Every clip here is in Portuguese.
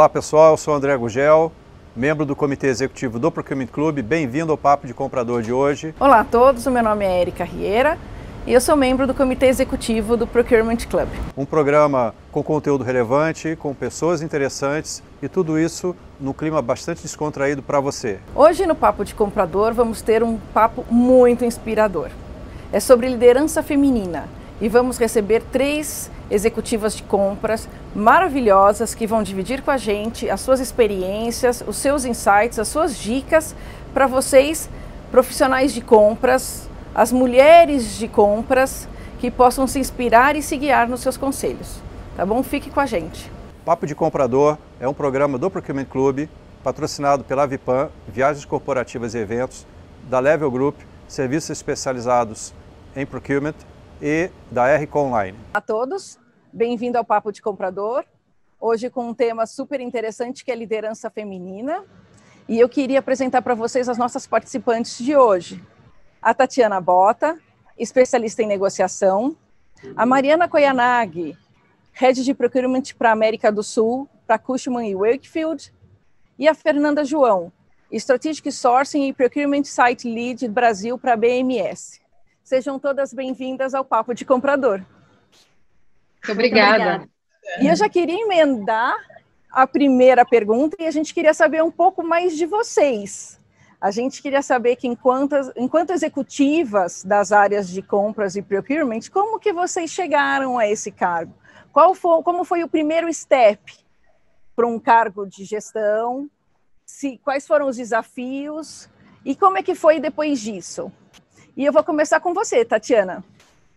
Olá pessoal, eu sou André Gugel, membro do Comitê Executivo do Procurement Club. Bem-vindo ao Papo de Comprador de hoje. Olá a todos, o meu nome é Erika Rieira e eu sou membro do Comitê Executivo do Procurement Club. Um programa com conteúdo relevante, com pessoas interessantes e tudo isso no clima bastante descontraído para você. Hoje no Papo de Comprador vamos ter um papo muito inspirador. É sobre liderança feminina e vamos receber três executivas de compras maravilhosas que vão dividir com a gente as suas experiências, os seus insights, as suas dicas para vocês, profissionais de compras, as mulheres de compras, que possam se inspirar e se guiar nos seus conselhos. Tá bom? Fique com a gente. Papo de Comprador é um programa do Procurement Club, patrocinado pela Vipan, Viagens Corporativas e Eventos, da Level Group, serviços especializados em procurement e da R Online. A todos, bem-vindo ao Papo de Comprador. Hoje com um tema super interessante que é liderança feminina. E eu queria apresentar para vocês as nossas participantes de hoje. A Tatiana Bota, especialista em negociação. A Mariana Koyanagi, Head de Procurement para a América do Sul, para Cushman e Wakefield. E a Fernanda João, Strategic Sourcing e Procurement Site Lead Brasil para a BMS. Sejam todas bem-vindas ao Papo de Comprador. Muito obrigada. E eu já queria emendar a primeira pergunta e a gente queria saber um pouco mais de vocês. A gente queria saber que enquanto, enquanto executivas das áreas de compras e procurement, como que vocês chegaram a esse cargo? Qual foi, como foi o primeiro step para um cargo de gestão? Se, quais foram os desafios? E como é que foi depois disso? E eu vou começar com você, Tatiana.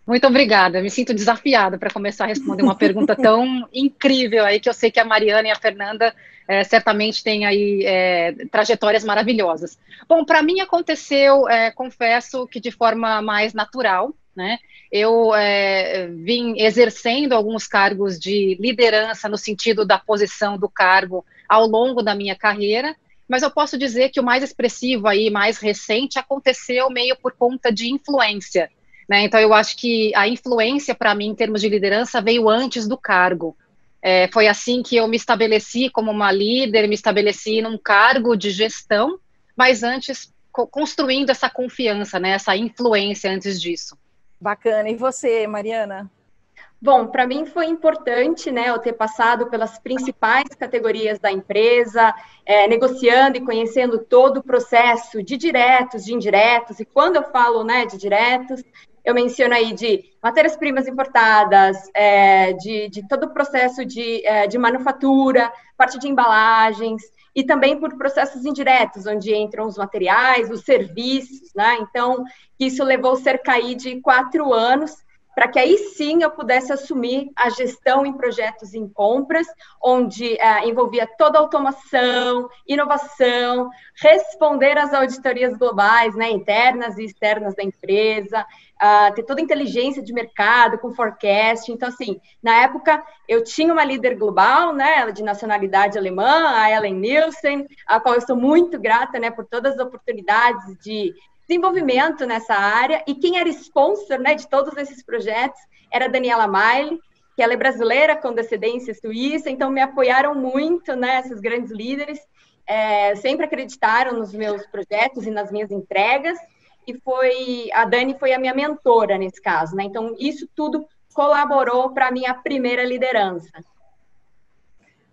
Muito obrigada. Me sinto desafiada para começar a responder uma pergunta tão incrível aí que eu sei que a Mariana e a Fernanda é, certamente têm aí é, trajetórias maravilhosas. Bom, para mim aconteceu, é, confesso que de forma mais natural, né? Eu vim exercendo alguns cargos de liderança no sentido da posição do cargo ao longo da minha carreira mas eu posso dizer que o mais expressivo aí, mais recente, aconteceu meio por conta de influência. Né? Então, eu acho que a influência, para mim, em termos de liderança, veio antes do cargo. É, foi assim que eu me estabeleci como uma líder, me estabeleci num cargo de gestão, mas antes co construindo essa confiança, né? essa influência antes disso. Bacana. E você, Mariana? Bom, para mim foi importante, né, eu ter passado pelas principais categorias da empresa, é, negociando e conhecendo todo o processo de diretos, de indiretos, e quando eu falo, né, de diretos, eu menciono aí de matérias-primas importadas, é, de, de, todo o processo de, é, de manufatura, parte de embalagens, e também por processos indiretos, onde entram os materiais, os serviços, né, então, isso levou cerca aí de quatro anos, para que aí sim eu pudesse assumir a gestão em projetos em compras, onde é, envolvia toda a automação, inovação, responder às auditorias globais, né, internas e externas da empresa, uh, ter toda a inteligência de mercado com forecast. Então, assim, na época eu tinha uma líder global, né, de nacionalidade alemã, a Ellen Nielsen, a qual eu sou muito grata, né, por todas as oportunidades de desenvolvimento nessa área, e quem era sponsor né, de todos esses projetos era a Daniela Maile, que ela é brasileira com descendência suíça, então me apoiaram muito, né, esses grandes líderes, é, sempre acreditaram nos meus projetos e nas minhas entregas, e foi, a Dani foi a minha mentora nesse caso, né, então isso tudo colaborou para a minha primeira liderança.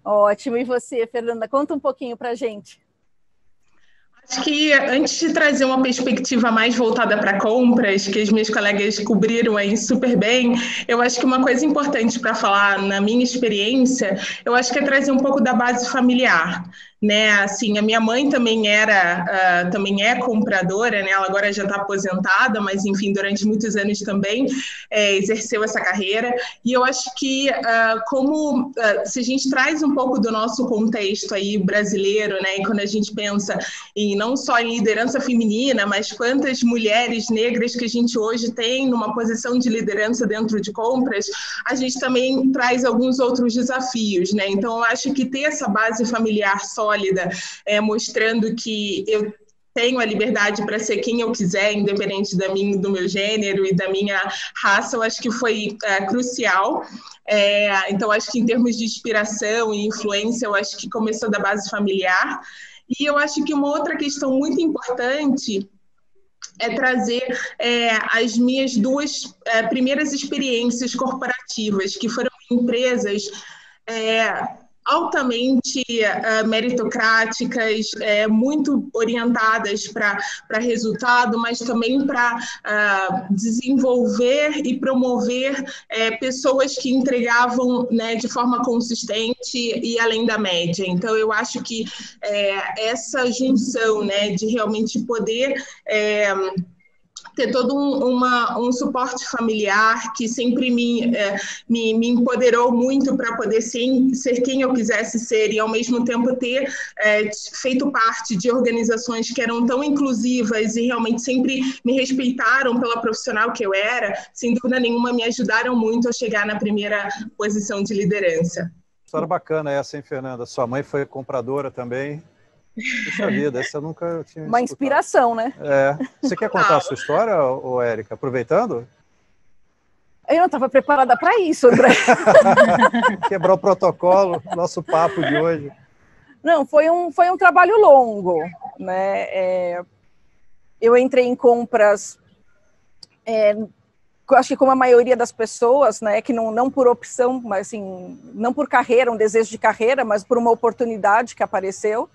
Ótimo, e você, Fernanda, conta um pouquinho para gente. Acho que antes de trazer uma perspectiva mais voltada para compras, que as minhas colegas cobriram aí super bem, eu acho que uma coisa importante para falar na minha experiência, eu acho que é trazer um pouco da base familiar né? Assim, a minha mãe também era, uh, também é compradora, né? Ela agora já está aposentada, mas enfim, durante muitos anos também é, exerceu essa carreira. E eu acho que uh, como uh, se a gente traz um pouco do nosso contexto aí brasileiro, né? E quando a gente pensa em não só em liderança feminina, mas quantas mulheres negras que a gente hoje tem numa posição de liderança dentro de compras, a gente também traz alguns outros desafios, né? Então eu acho que ter essa base familiar só sólida, é, mostrando que eu tenho a liberdade para ser quem eu quiser, independente da minha, do meu gênero e da minha raça, eu acho que foi é, crucial. É, então, acho que em termos de inspiração e influência, eu acho que começou da base familiar. E eu acho que uma outra questão muito importante é trazer é, as minhas duas é, primeiras experiências corporativas, que foram empresas é, altamente uh, meritocráticas, é, muito orientadas para resultado, mas também para uh, desenvolver e promover é, pessoas que entregavam né, de forma consistente e além da média. Então, eu acho que é, essa junção né, de realmente poder ter todo um, uma, um suporte familiar que sempre me, é, me, me, empoderou muito para poder ser, ser quem eu quisesse ser e, ao mesmo tempo, ter é, feito parte de organizações que eram tão inclusivas e realmente sempre me respeitaram pela profissional que eu era, sem dúvida nenhuma, me ajudaram muito a chegar na primeira posição de liderança. História bacana essa, hein, Fernanda? Sua mãe foi compradora também. Puxa vida, essa eu nunca tinha. Uma escutado. inspiração, né? É. Você quer contar a sua história, ô, Érica? Aproveitando? Eu não estava preparada para isso, André. Quebrar o protocolo, nosso papo de hoje. Não, foi um, foi um trabalho longo, né? É, eu entrei em compras, é, acho que como a maioria das pessoas, né, que não, não por opção, mas assim, não por carreira, um desejo de carreira, mas por uma oportunidade que apareceu.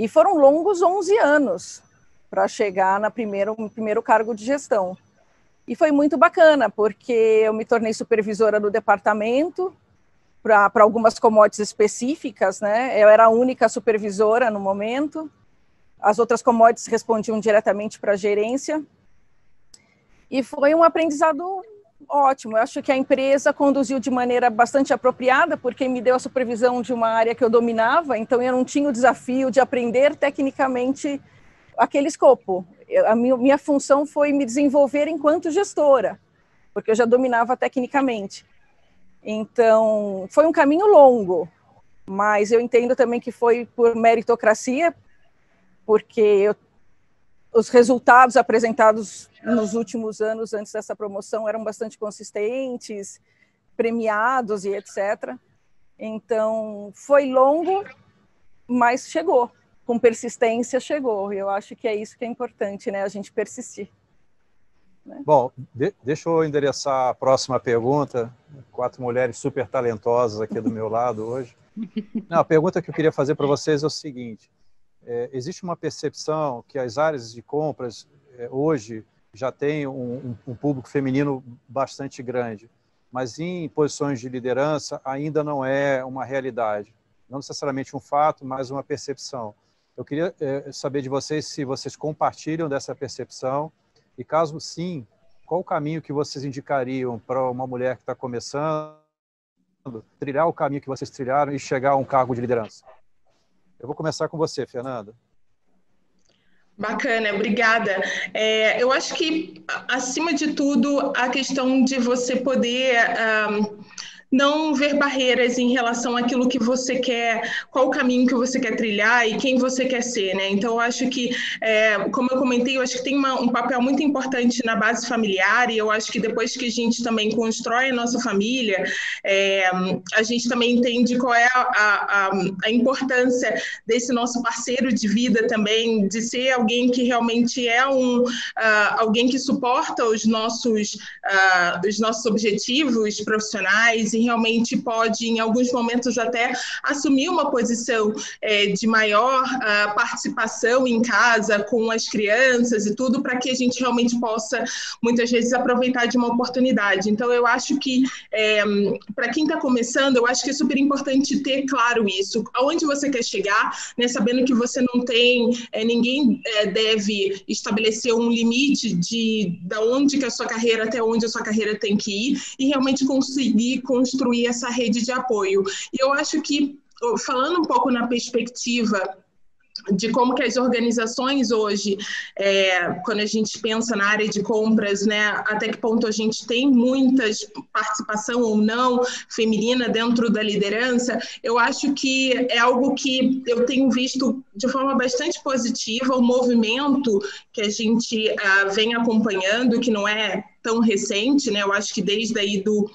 E foram longos 11 anos para chegar na primeiro, no primeiro cargo de gestão. E foi muito bacana, porque eu me tornei supervisora do departamento para algumas commodities específicas, né? Eu era a única supervisora no momento. As outras commodities respondiam diretamente para a gerência. E foi um aprendizado ótimo. Eu acho que a empresa conduziu de maneira bastante apropriada, porque me deu a supervisão de uma área que eu dominava, então eu não tinha o desafio de aprender tecnicamente aquele escopo. A minha função foi me desenvolver enquanto gestora, porque eu já dominava tecnicamente. Então, foi um caminho longo, mas eu entendo também que foi por meritocracia, porque eu os resultados apresentados nos últimos anos antes dessa promoção eram bastante consistentes, premiados e etc. Então, foi longo, mas chegou. Com persistência chegou. E eu acho que é isso que é importante, né? A gente persistir. Né? Bom, de, deixa eu endereçar a próxima pergunta. Quatro mulheres super talentosas aqui do meu lado hoje. Não, a pergunta que eu queria fazer para vocês é o seguinte: é, existe uma percepção que as áreas de compras é, hoje já têm um, um, público feminino bastante grande, mas em posições de liderança ainda não é uma realidade. Não necessariamente um fato, mas uma percepção. Eu queria é, saber de vocês se vocês compartilham dessa percepção e, caso sim, qual o caminho que vocês indicariam para uma mulher que está começando, trilhar o caminho que vocês trilharam e chegar a um cargo de liderança? Eu vou começar com você, Fernanda. Bacana, obrigada. É, eu acho que, acima de tudo, a questão de você poder. Um, não ver barreiras em relação àquilo que você quer, qual o caminho que você quer trilhar e quem você quer ser, né? Então, eu acho que, é, como eu comentei, eu acho que tem uma, um papel muito importante na base familiar e eu acho que depois que a gente também constrói a nossa família, é, a gente também entende qual é a, a, a, importância desse nosso parceiro de vida também, de ser alguém que realmente é um, uh, alguém que suporta os nossos, uh, os nossos objetivos profissionais realmente pode, em alguns momentos, até assumir uma posição é, de maior uh, participação em casa com as crianças e tudo, para que a gente realmente possa, muitas vezes, aproveitar de uma oportunidade. Então, eu acho que, é, para quem está começando, eu acho que é super importante ter claro isso. Aonde você quer chegar, né, sabendo que você não tem, é, ninguém é, deve estabelecer um limite de da onde que a sua carreira, até onde a sua carreira tem que ir, e realmente conseguir construir construir essa rede de apoio. E eu acho que, falando um pouco na perspectiva de como que as organizações hoje, é, quando a gente pensa na área de compras, né, até que ponto a gente tem muitas participação ou não feminina dentro da liderança, eu acho que é algo que eu tenho visto de forma bastante positiva o movimento que a gente uh, vem acompanhando, que não é tão recente, né? Eu acho que desde aí do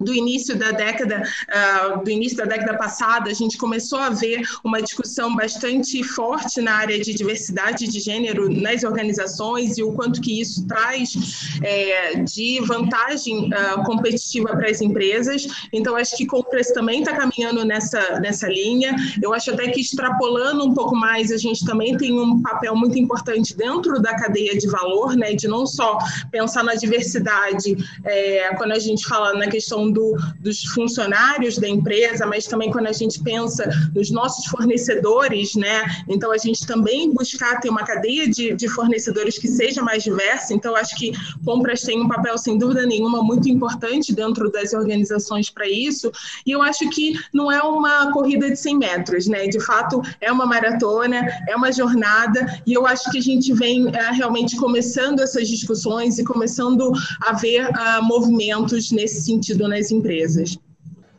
do início da década, uh, do início da década passada, a gente começou a ver uma discussão bastante forte na área de diversidade de gênero nas organizações e o quanto que isso traz é, de vantagem uh, competitiva para as empresas. Então, acho que Compras também está caminhando nessa, nessa linha. Eu acho até que extrapolando um pouco mais, a gente também tem um papel muito importante dentro da cadeia de valor, né, de não só pensar na diversidade é, quando a gente fala na questão do, dos funcionários da empresa, mas também quando a gente pensa nos nossos fornecedores, né? Então, a gente também buscar ter uma cadeia de, de fornecedores que seja mais diversa. Então, acho que compras tem um papel, sem dúvida nenhuma, muito importante dentro das organizações para isso. E eu acho que não é uma corrida de 100 metros, né? De fato, é uma maratona, é uma jornada, e eu acho que a gente vem é, realmente começando essas discussões e começando a ver uh, movimentos nesse sentido nas nas empresas.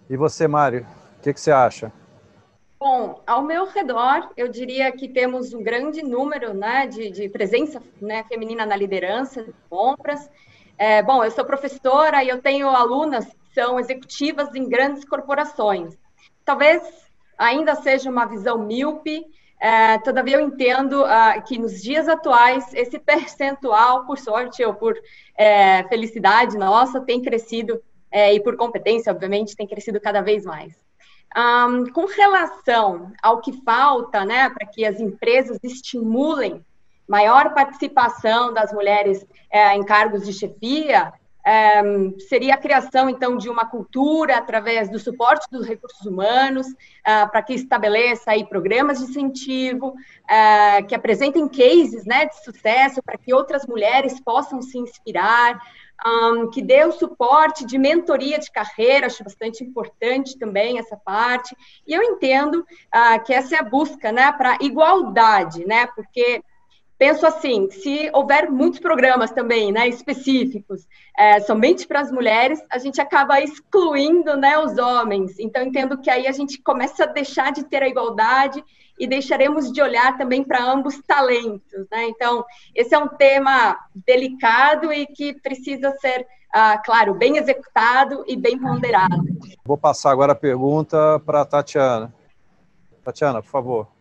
E você, Mário, o que, que você acha? Bom, ao meu redor, eu diria que temos um grande número né, de, de presença né, feminina na liderança de compras. É, bom, eu sou professora e eu tenho alunas que são executivas em grandes corporações. Talvez ainda seja uma visão míope, é, todavia eu entendo uh, que nos dias atuais esse percentual, por sorte ou por é, felicidade nossa, tem crescido é, e por competência, obviamente, tem crescido cada vez mais. Um, com relação ao que falta, né, para que as empresas estimulem maior participação das mulheres é, em cargos de chefia, é, seria a criação, então, de uma cultura através do suporte dos recursos humanos, é, para que estabeleça aí programas de incentivo, é, que apresentem cases né, de sucesso, para que outras mulheres possam se inspirar, um, que o suporte de mentoria de carreira, acho bastante importante também essa parte. E eu entendo uh, que essa é a busca, né, para igualdade, né, porque penso assim, se houver muitos programas também, né, específicos, é, somente para as mulheres, a gente acaba excluindo, né, os homens. Então entendo que aí a gente começa a deixar de ter a igualdade e deixaremos de olhar também para ambos talentos, né? Então esse é um tema delicado e que precisa ser ah, claro, bem executado e bem ponderado. Vou passar agora a pergunta para a Tatiana. Tatiana, por favor.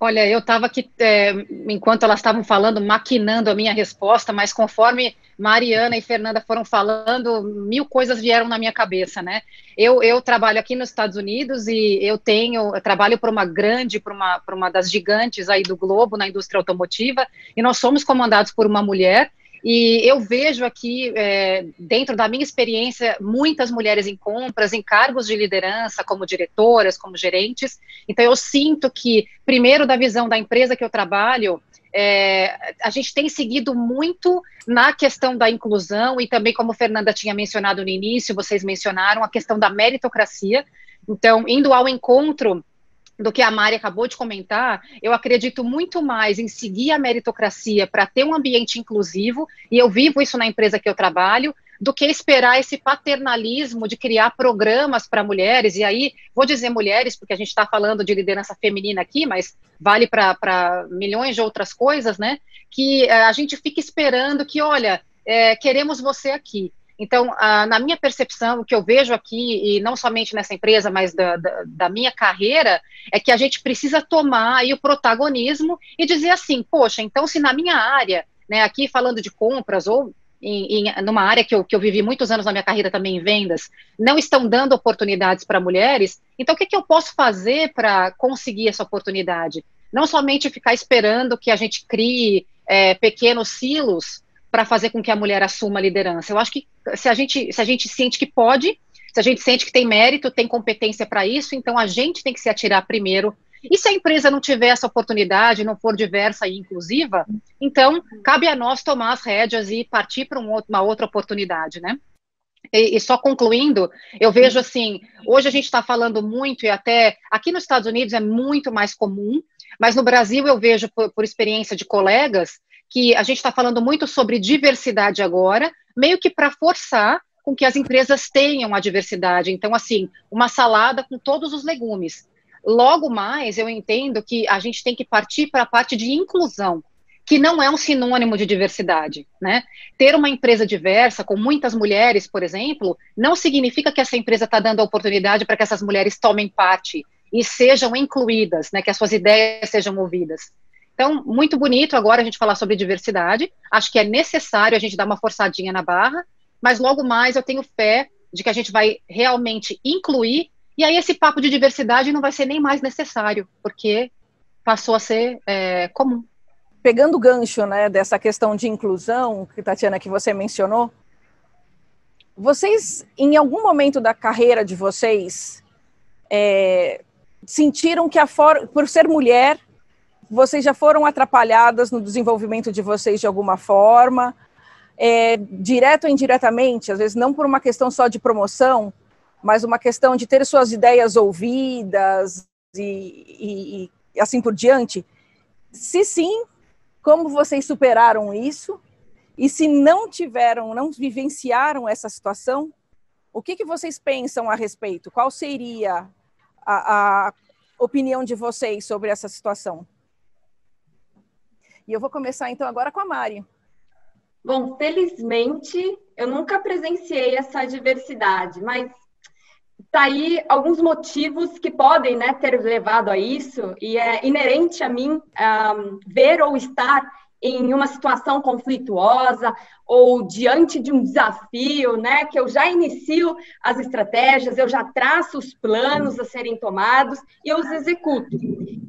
Olha, eu estava aqui, é, enquanto elas estavam falando, maquinando a minha resposta, mas conforme Mariana e Fernanda foram falando, mil coisas vieram na minha cabeça, né? Eu, eu trabalho aqui nos Estados Unidos e eu tenho, eu trabalho para uma grande, para uma, uma das gigantes aí do globo na indústria automotiva, e nós somos comandados por uma mulher, e eu vejo aqui, é, dentro da minha experiência, muitas mulheres em compras, em cargos de liderança, como diretoras, como gerentes. Então, eu sinto que, primeiro, da visão da empresa que eu trabalho, é, a gente tem seguido muito na questão da inclusão e também, como a Fernanda tinha mencionado no início, vocês mencionaram a questão da meritocracia. Então, indo ao encontro do que a Mari acabou de comentar, eu acredito muito mais em seguir a meritocracia para ter um ambiente inclusivo, e eu vivo isso na empresa que eu trabalho, do que esperar esse paternalismo de criar programas para mulheres, e aí vou dizer mulheres, porque a gente está falando de liderança feminina aqui, mas vale para milhões de outras coisas, né? Que é, a gente fica esperando que, olha, é, queremos você aqui. Então, a, na minha percepção, o que eu vejo aqui, e não somente nessa empresa, mas da, da, da, minha carreira, é que a gente precisa tomar o protagonismo e dizer assim, poxa, então se na minha área, né, aqui falando de compras ou em, em, numa área que eu, que eu vivi muitos anos na minha carreira também em vendas, não estão dando oportunidades para mulheres, então o que, que eu posso fazer para conseguir essa oportunidade? Não somente ficar esperando que a gente crie é, pequenos silos para fazer com que a mulher assuma a liderança. Eu acho que se a gente, se a gente sente que pode, se a gente sente que tem mérito, tem competência para isso, então a gente tem que se atirar primeiro. E se a empresa não tiver essa oportunidade, não for diversa e inclusiva, então cabe a nós tomar as rédeas e partir para um uma outra oportunidade, né? E, e, só concluindo, eu vejo assim, hoje a gente está falando muito, e até aqui nos Estados Unidos é muito mais comum, mas no Brasil eu vejo, por, por experiência de colegas, que a gente está falando muito sobre diversidade agora, meio que para forçar com que as empresas tenham a diversidade. Então, assim, uma salada com todos os legumes. Logo mais, eu entendo que a gente tem que partir para a parte de inclusão que não é um sinônimo de diversidade, né? Ter uma empresa diversa, com muitas mulheres, por exemplo, não significa que essa empresa está dando a oportunidade para que essas mulheres tomem parte e sejam incluídas, né? Que as suas ideias sejam ouvidas. Então, muito bonito agora a gente falar sobre diversidade. Acho que é necessário a gente dar uma forçadinha na barra, mas logo mais eu tenho fé de que a gente vai realmente incluir, e aí esse papo de diversidade não vai ser nem mais necessário, porque passou a ser é, comum pegando o gancho né, dessa questão de inclusão, que Tatiana, que você mencionou, vocês, em algum momento da carreira de vocês, é, sentiram que, a for por ser mulher, vocês já foram atrapalhadas no desenvolvimento de vocês de alguma forma, é, direto ou indiretamente, às vezes não por uma questão só de promoção, mas uma questão de ter suas ideias ouvidas e, e, e assim por diante? Se sim, como vocês superaram isso? E se não tiveram, não vivenciaram essa situação, o que, que vocês pensam a respeito? Qual seria a, a opinião de vocês sobre essa situação? E eu vou começar então agora com a Mari. Bom, felizmente eu nunca presenciei essa diversidade, mas tá aí alguns motivos que podem né, ter levado a isso, e é inerente a mim um, ver ou estar em uma situação conflituosa ou diante de um desafio, né, que eu já inicio as estratégias, eu já traço os planos a serem tomados e eu os executo.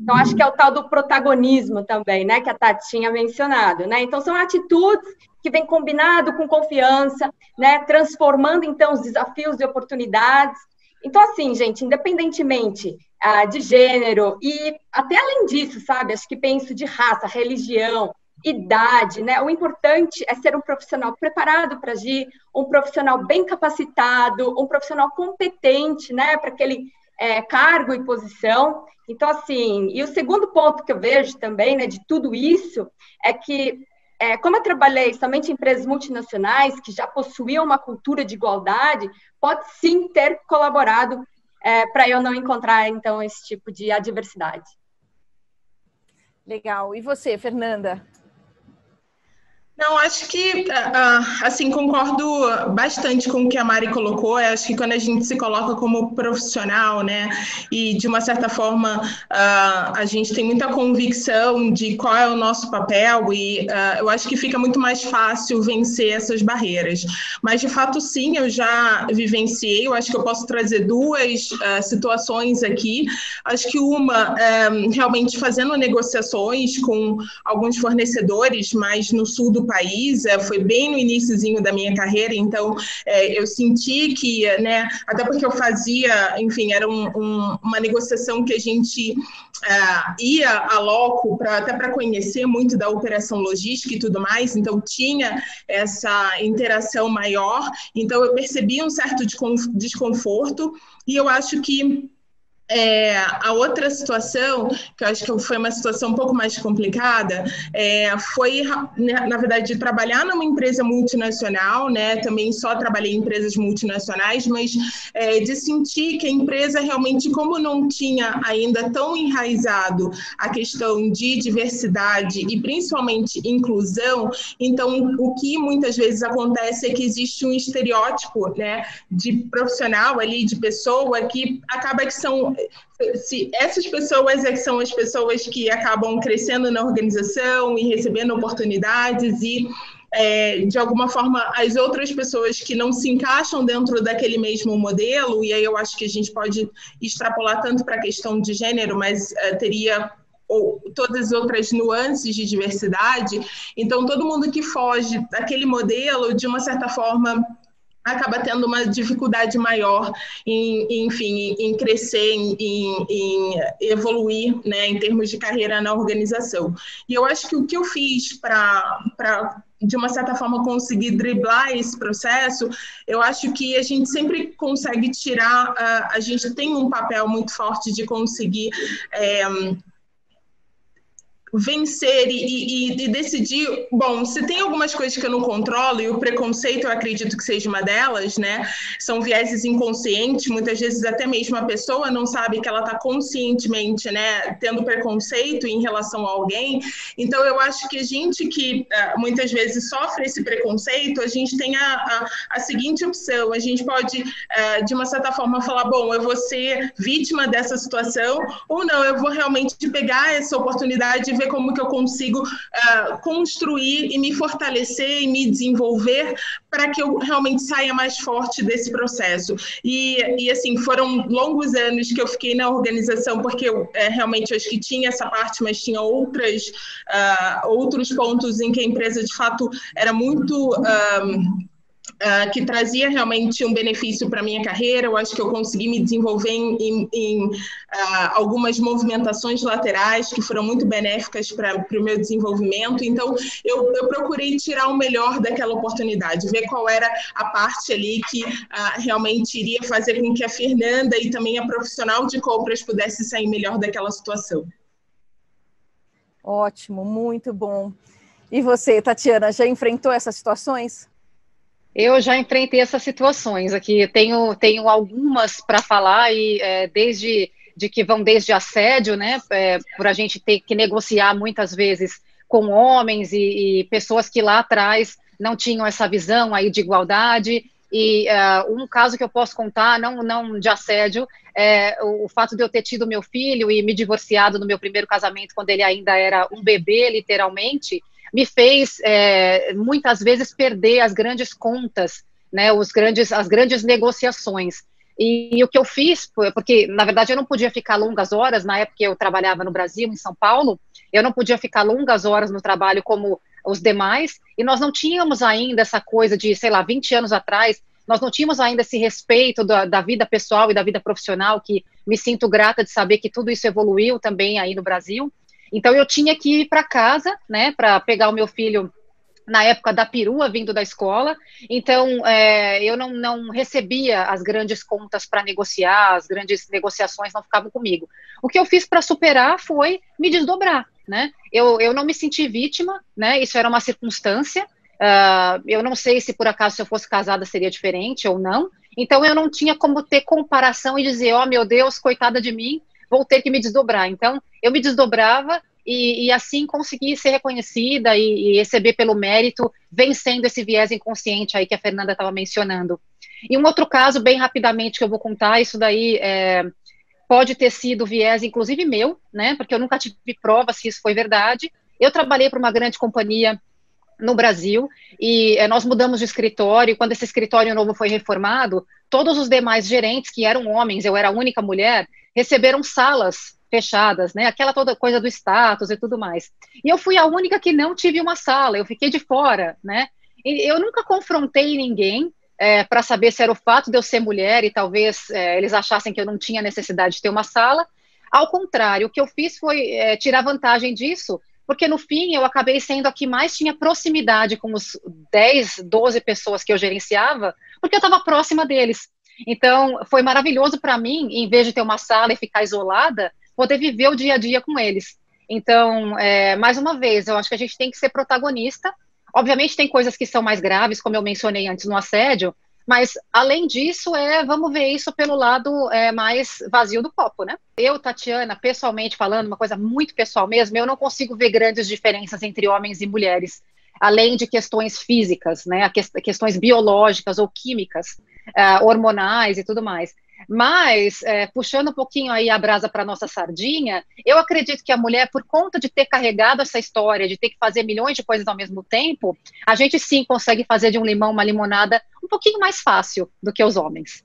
Então acho que é o tal do protagonismo também, né, que a Tati tinha mencionado, né? Então são atitudes que vem combinado com confiança, né, transformando então os desafios e oportunidades então, assim, gente, independentemente ah, de gênero e até além disso, sabe? Acho que penso de raça, religião, idade, né? O importante é ser um profissional preparado para agir, um profissional bem capacitado, um profissional competente, né? Para aquele é, cargo e posição. Então, assim, e o segundo ponto que eu vejo também, né, de tudo isso, é que é, como eu trabalhei somente em empresas multinacionais que já possuíam uma cultura de igualdade, pode sim ter colaborado é, para eu não encontrar, então, esse tipo de adversidade. Legal. E você, Fernanda? Não, acho que, ah, ah, assim, concordo bastante com o que a Mari colocou. Eu acho que quando a gente se coloca como profissional, né, e de uma certa forma ah, a gente tem muita convicção de qual é o nosso papel, e eu acho que fica muito mais fácil vencer essas barreiras. Mas, de fato, sim, eu já vivenciei. Eu acho que eu posso trazer duas situações aqui. Acho que uma, realmente fazendo negociações com alguns fornecedores, mas no sul do país, é, foi bem no iníciozinho da minha carreira, então é, eu senti que, né, até porque eu fazia, enfim, era um, um, uma negociação que a gente uh, ia a loco pra, até para conhecer muito da operação logística e tudo mais, então tinha essa interação maior, então eu percebi um certo desconforto e eu acho que é, a outra situação, que eu acho que foi uma situação um pouco mais complicada, é, foi, né, na verdade, de trabalhar numa empresa multinacional, né? Também só trabalhei em empresas multinacionais, mas é, de sentir que a empresa realmente, como não tinha ainda tão enraizado a questão de diversidade e principalmente inclusão, então o que muitas vezes acontece é que existe um estereótipo, né, de profissional ali, de pessoa que acaba que são se essas pessoas é são as pessoas que acabam crescendo na organização e recebendo oportunidades e é, de alguma forma as outras pessoas que não se encaixam dentro daquele mesmo modelo e aí eu acho que a gente pode extrapolar tanto para a questão de gênero, mas é, teria ou todas as outras nuances de diversidade. Então, todo mundo que foge daquele modelo, de uma certa forma, acaba tendo uma dificuldade maior em, enfim, em crescer, em, em, evoluir, né, em termos de carreira na organização. E eu acho que o que eu fiz para de uma certa forma, conseguir driblar esse processo, eu acho que a gente sempre consegue tirar, uh, a gente tem um papel muito forte de conseguir. É, vencer e, e, e, decidir. Bom, se tem algumas coisas que eu não controlo, e o preconceito eu acredito que seja uma delas, né? São vieses inconscientes, muitas vezes até mesmo a pessoa não sabe que ela está conscientemente, né, tendo preconceito em relação a alguém. Então, eu acho que a gente que uh, muitas vezes sofre esse preconceito, a gente tem a, a, a seguinte opção: a gente pode, uh, de uma certa forma, falar, bom, eu vou ser vítima dessa situação, ou não, eu vou realmente pegar essa oportunidade ver como que eu consigo uh, construir e me fortalecer e me desenvolver para que eu realmente saia mais forte desse processo. E, e assim, foram longos anos que eu fiquei na organização, porque eu é, realmente acho que tinha essa parte, mas tinha outras, uh, outros pontos em que a empresa, de fato, era muito... Um, Uh, que trazia realmente um benefício para minha carreira. Eu acho que eu consegui me desenvolver em, em, em uh, algumas movimentações laterais que foram muito benéficas para o meu desenvolvimento. Então, eu, eu, procurei tirar o melhor daquela oportunidade, ver qual era a parte ali que uh, realmente iria fazer com que a Fernanda e também a profissional de compras pudesse sair melhor daquela situação. Ótimo, muito bom. E você, Tatiana, já enfrentou essas situações? Eu já enfrentei essas situações aqui, tenho, tenho algumas para falar, e é, desde de que vão desde assédio, né, é, por a gente ter que negociar muitas vezes com homens e, e pessoas que lá atrás não tinham essa visão aí de igualdade, e uh, um caso que eu posso contar, não, não de assédio, é o, o, fato de eu ter tido meu filho e me divorciado no meu primeiro casamento, quando ele ainda era um bebê, literalmente, me fez é, muitas vezes perder as grandes contas, né, os grandes, as grandes negociações. E, e, o que eu fiz, porque na verdade eu não podia ficar longas horas, na época eu trabalhava no Brasil, em São Paulo, eu não podia ficar longas horas no trabalho como os demais, e nós não tínhamos ainda essa coisa de, sei lá, 20 anos atrás, nós não tínhamos ainda esse respeito da, da vida pessoal e da vida profissional, que me sinto grata de saber que tudo isso evoluiu também aí no Brasil. Então eu tinha que ir para casa, né, para pegar o meu filho na época da perua vindo da escola, então é, eu não, não recebia as grandes contas para negociar, as grandes negociações não ficavam comigo. O que eu fiz para superar foi me desdobrar, né? Eu, eu não me senti vítima, né? Isso era uma circunstância. Uh, eu não sei se por acaso se eu fosse casada seria diferente ou não. Então eu não tinha como ter comparação e dizer, ó oh, meu Deus, coitada de mim, vou ter que me desdobrar. Então, eu me desdobrava e, e assim consegui ser reconhecida e, e, receber pelo mérito, vencendo esse viés inconsciente aí que a Fernanda estava mencionando. E um outro caso, bem rapidamente, que eu vou contar, isso daí é, pode ter sido viés, inclusive meu, né? Porque eu nunca tive prova se isso foi verdade. Eu trabalhei para uma grande companhia no Brasil e é, nós mudamos de escritório. Quando esse escritório novo foi reformado, todos os demais gerentes que eram homens, eu era a única mulher, receberam salas fechadas, né? Aquela toda coisa do status e tudo mais. E eu fui a única que não tive uma sala, eu fiquei de fora, né? E eu nunca confrontei ninguém é, para saber se era o fato de eu ser mulher e talvez é, eles achassem que eu não tinha necessidade de ter uma sala. Ao contrário, o que eu fiz foi é, tirar vantagem disso, porque no fim eu acabei sendo a que mais tinha proximidade com os 10, 12 pessoas que eu gerenciava, porque eu estava próxima deles. Então, foi maravilhoso para mim, em vez de ter uma sala e ficar isolada, poder viver o dia a dia com eles. Então, é, mais uma vez, eu acho que a gente tem que ser protagonista. Obviamente, tem coisas que são mais graves, como eu mencionei antes no assédio, mas, além disso, é vamos ver isso pelo lado é, mais vazio do copo, né? Eu, Tatiana, pessoalmente falando, uma coisa muito pessoal mesmo, eu não consigo ver grandes diferenças entre homens e mulheres, além de questões físicas, né? Questões biológicas ou químicas uh, hormonais e tudo mais. Mas, é, puxando um pouquinho aí a brasa para nossa sardinha, eu acredito que a mulher, por conta de ter carregado essa história, de ter que fazer milhões de coisas ao mesmo tempo, a gente sim consegue fazer de um limão uma limonada um pouquinho mais fácil do que os homens.